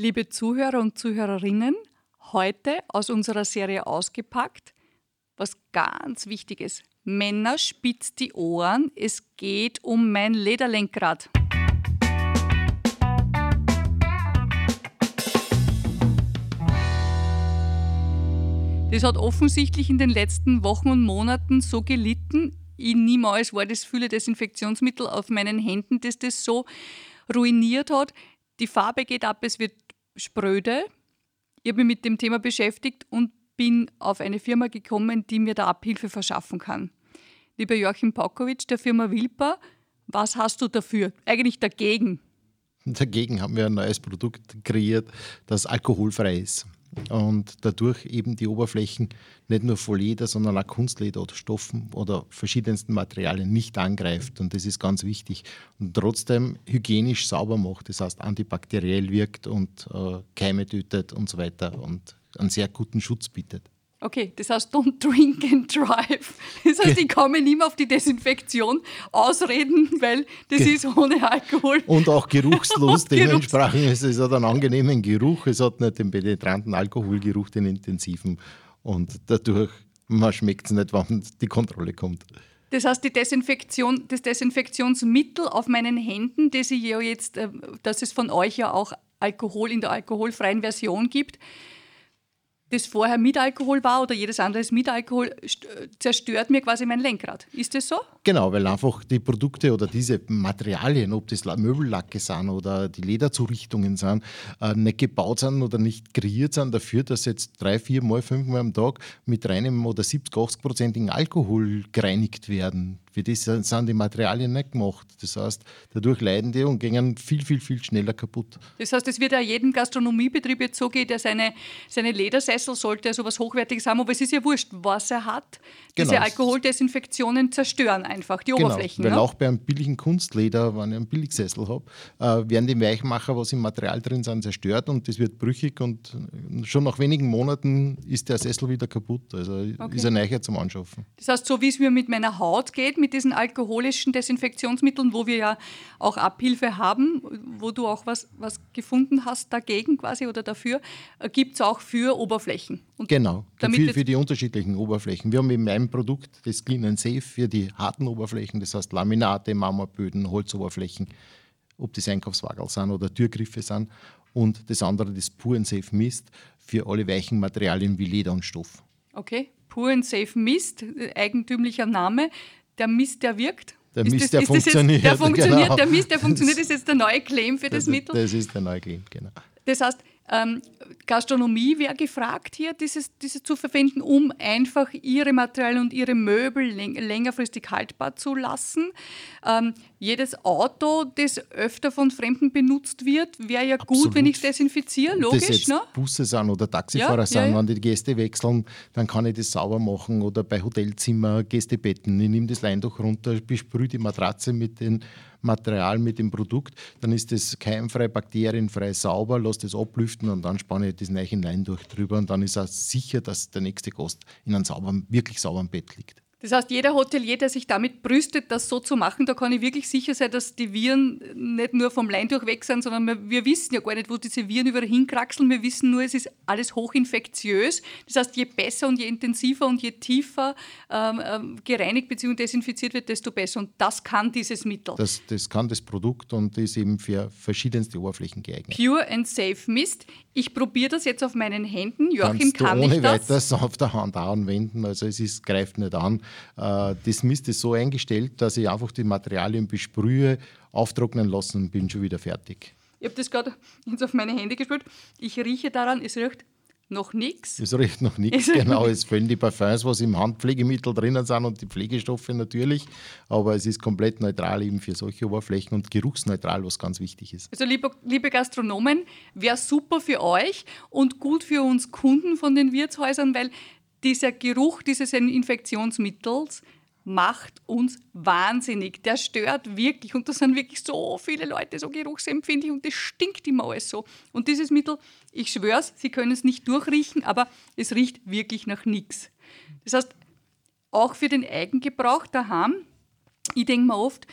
Liebe Zuhörer und Zuhörerinnen, heute aus unserer Serie ausgepackt, was ganz Wichtiges. Männer spitzt die Ohren, es geht um mein Lederlenkrad. Das hat offensichtlich in den letzten Wochen und Monaten so gelitten. Ich niemals war das viele Desinfektionsmittel auf meinen Händen, das das so ruiniert hat. Die Farbe geht ab, es wird spröde. Ich habe mich mit dem Thema beschäftigt und bin auf eine Firma gekommen, die mir da Abhilfe verschaffen kann. Lieber Joachim Paukowitsch der Firma Wilper, was hast du dafür? Eigentlich dagegen? Dagegen haben wir ein neues Produkt kreiert, das alkoholfrei ist und dadurch eben die Oberflächen nicht nur von Leder, sondern auch Kunstleder oder Stoffen oder verschiedensten Materialien nicht angreift. Und das ist ganz wichtig. Und trotzdem hygienisch sauber macht, das heißt antibakteriell wirkt und äh, Keime tötet und so weiter und einen sehr guten Schutz bietet. Okay, das heißt, don't drink and drive. Das heißt, ich kann mich nicht mehr auf die Desinfektion ausreden, weil das Ge ist ohne Alkohol. Und auch geruchslos. Und Dementsprechend ist es hat einen angenehmen Geruch. Es hat nicht den penetranten Alkoholgeruch, den intensiven. Und dadurch, man schmeckt es nicht, wenn die Kontrolle kommt. Das heißt, die Desinfektion, das Desinfektionsmittel auf meinen Händen, das ich ja jetzt, äh, dass es von euch ja auch Alkohol in der alkoholfreien Version gibt, das vorher mit Alkohol war oder jedes andere mit Alkohol, zerstört mir quasi mein Lenkrad. Ist das so? Genau, weil einfach die Produkte oder diese Materialien, ob das Möbellacke sind oder die Lederzurichtungen sind, äh, nicht gebaut sind oder nicht kreiert sind dafür, dass jetzt drei, vier Mal, fünf Mal am Tag mit reinem oder 70, 80-prozentigen Alkohol gereinigt werden. Für das sind die Materialien nicht gemacht. Das heißt, dadurch leiden die und gehen viel, viel, viel schneller kaputt. Das heißt, es wird ja jedem Gastronomiebetrieb jetzt so gehen, der seine, seine Ledersessel sollte so was Hochwertiges haben, aber es ist ja wurscht, was er hat. Diese genau. Alkoholdesinfektionen zerstören einfach die genau, Oberflächen. Weil ne? auch beim billigen Kunstleder, wenn ich einen Billigsessel habe, äh, werden die Weichmacher, was im Material drin sind, zerstört und das wird brüchig und schon nach wenigen Monaten ist der Sessel wieder kaputt. Also okay. ist er nachher zum Anschaffen. Das heißt, so wie es mir mit meiner Haut geht, mit diesen alkoholischen Desinfektionsmitteln, wo wir ja auch Abhilfe haben, wo du auch was, was gefunden hast dagegen quasi oder dafür, äh, gibt es auch für Oberflächen. Und genau, für, für die unterschiedlichen Oberflächen. Wir haben in meinem Produkt das Clean and Safe für die harten Oberflächen, das heißt Laminate, Marmorböden, Holzoberflächen, ob das Einkaufswagel sind oder Türgriffe sind. Und das andere, das Pure and Safe Mist für alle weichen Materialien wie Leder und Stoff. Okay, Pure and Safe Mist, äh, eigentümlicher Name der Mist, der wirkt? Der Mist, das, der, funktioniert, jetzt, der funktioniert. Genau. Der Mist, der funktioniert, ist jetzt der neue Claim für das, das Mittel. Das ist der neue Claim, genau. Das heißt, ähm, Gastronomie wäre gefragt, hier dieses, dieses zu verwenden, um einfach ihre Materialien und ihre Möbel läng längerfristig haltbar zu lassen. Ähm, jedes Auto, das öfter von Fremden benutzt wird, wäre ja Absolut. gut, wenn ich es desinfiziere, logisch. Das jetzt ne? Busse sind oder Taxifahrer ja, sind, ja, ja. wenn die Gäste wechseln, dann kann ich das sauber machen oder bei Hotelzimmer, Gästebetten. Ich nehme das Leintuch runter, besprühe die Matratze mit den Material mit dem Produkt, dann ist das keimfrei, bakterienfrei, sauber, lasse das ablüften und dann spanne ich das neue hinein durch drüber und dann ist auch sicher, dass der nächste Gast in einem sauberen, wirklich sauberen Bett liegt. Das heißt, jeder Hotelier, der sich damit brüstet, das so zu machen, da kann ich wirklich sicher sein, dass die Viren nicht nur vom Lein durchweg sind, sondern wir, wissen ja gar nicht, wo diese Viren überall hinkraxeln. Wir wissen nur, es ist alles hochinfektiös. Das heißt, je besser und je intensiver und je tiefer ähm, ähm, gereinigt bzw. desinfiziert wird, desto besser. Und das kann dieses Mittel. Das, das kann das Produkt und ist eben für verschiedenste Oberflächen geeignet. Pure and Safe Mist. Ich probiere das jetzt auf meinen Händen. Joachim, Kannst kann du ohne ich das? weiteres auf der Hand anwenden. Also es ist, greift nicht an. Äh, das Mist ist so eingestellt, dass ich einfach die Materialien besprühe, auftrocknen lassen und bin schon wieder fertig. Ich habe das gerade jetzt auf meine Hände gespült. Ich rieche daran, es riecht noch nichts. Es riecht noch nichts, genau. Es fehlen die Parfums, was im Handpflegemittel drinnen sind und die Pflegestoffe natürlich. Aber es ist komplett neutral eben für solche Oberflächen und geruchsneutral, was ganz wichtig ist. Also liebe, liebe Gastronomen, wäre super für euch und gut für uns Kunden von den Wirtshäusern, weil dieser Geruch dieses Infektionsmittels macht uns wahnsinnig. Der stört wirklich und da sind wirklich so viele Leute so geruchsempfindlich und das stinkt immer alles so. Und dieses Mittel, ich schwör's, Sie können es nicht durchriechen, aber es riecht wirklich nach nichts. Das heißt, auch für den Eigengebrauch daheim, ich denke mir oft,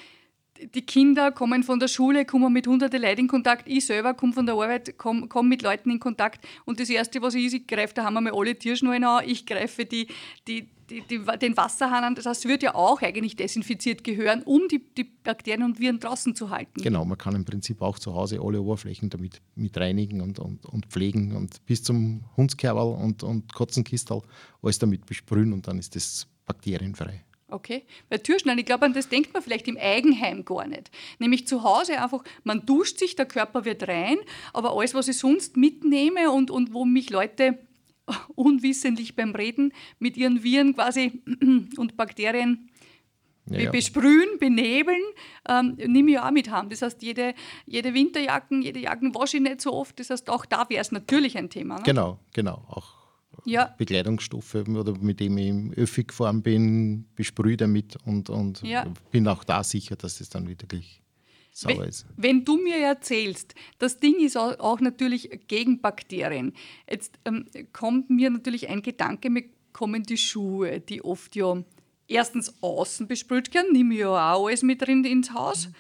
die Kinder kommen von der Schule, kommen mit hunderten Leuten in Kontakt. Ich selber komme von der Arbeit, komme komm mit Leuten in Kontakt. Und das Erste, was ich ich greife, da haben wir alle Tierschnallen an, ich greife die, die, die, den Wasserhahn an. Das wird ja auch eigentlich desinfiziert gehören, um die, die Bakterien und Viren draußen zu halten. Genau, man kann im Prinzip auch zu Hause alle Oberflächen damit mit reinigen und, und, und pflegen und bis zum Hundskerberl und, und Kotzenkistel alles damit besprühen und dann ist das bakterienfrei. Okay, weil Türschneiden, ich glaube, an das denkt man vielleicht im Eigenheim gar nicht. Nämlich zu Hause einfach, man duscht sich, der Körper wird rein, aber alles, was ich sonst mitnehme und, und wo mich Leute unwissentlich beim Reden mit ihren Viren quasi und Bakterien ja, ja. besprühen, benebeln, ähm, nehme ich auch mit haben. Das heißt, jede, jede Winterjacken, jede Jacken wasche ich nicht so oft. Das heißt, auch da wäre es natürlich ein Thema. Ne? Genau, genau. Auch ja. Bekleidungsstoffe oder mit dem ich im Öffi gefahren bin, besprühe damit und, und ja. bin auch da sicher, dass es dann wirklich sauber wenn, ist. Wenn du mir erzählst, das Ding ist auch natürlich gegen Bakterien. Jetzt ähm, kommt mir natürlich ein Gedanke, mir kommen die Schuhe, die oft ja erstens außen besprüht werden, nehme ich ja auch alles mit drin ins Haus. Mhm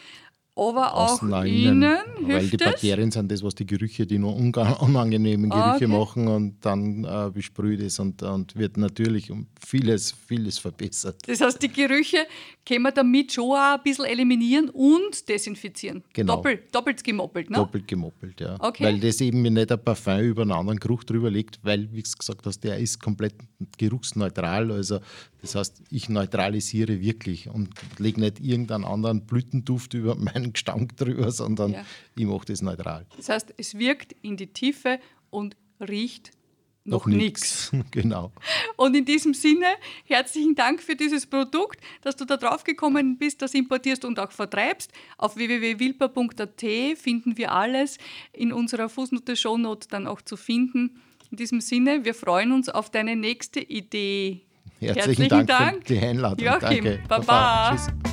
aber auch innen. innen weil die Bakterien sind das, was die Gerüche, die nur unangenehmen Gerüche okay. machen und dann äh, besprüht es und, und wird natürlich um vieles, vieles verbessert. Das heißt, die Gerüche können wir damit schon auch ein bisschen eliminieren und desinfizieren. Genau. Doppelt, doppelt gemoppelt, ne? Doppelt gemoppelt, ja. Okay. Weil das eben nicht ein Parfum über einen anderen Geruch drüber legt, weil, wie du gesagt hast, der ist komplett geruchsneutral. Also das heißt, ich neutralisiere wirklich und lege nicht irgendeinen anderen Blütenduft über meinen Gestank drüber, sondern ja. ich mache das neutral. Das heißt, es wirkt in die Tiefe und riecht noch, noch nichts. Genau. Und in diesem Sinne, herzlichen Dank für dieses Produkt, dass du da drauf gekommen bist, das importierst und auch vertreibst. Auf www.wilper.at finden wir alles in unserer Fußnote Shownote dann auch zu finden. In diesem Sinne, wir freuen uns auf deine nächste Idee. Herzlichen, Herzlichen Dank, Dank, für die Einladung. Joachim, Danke. Baba. Baba. Tschüss.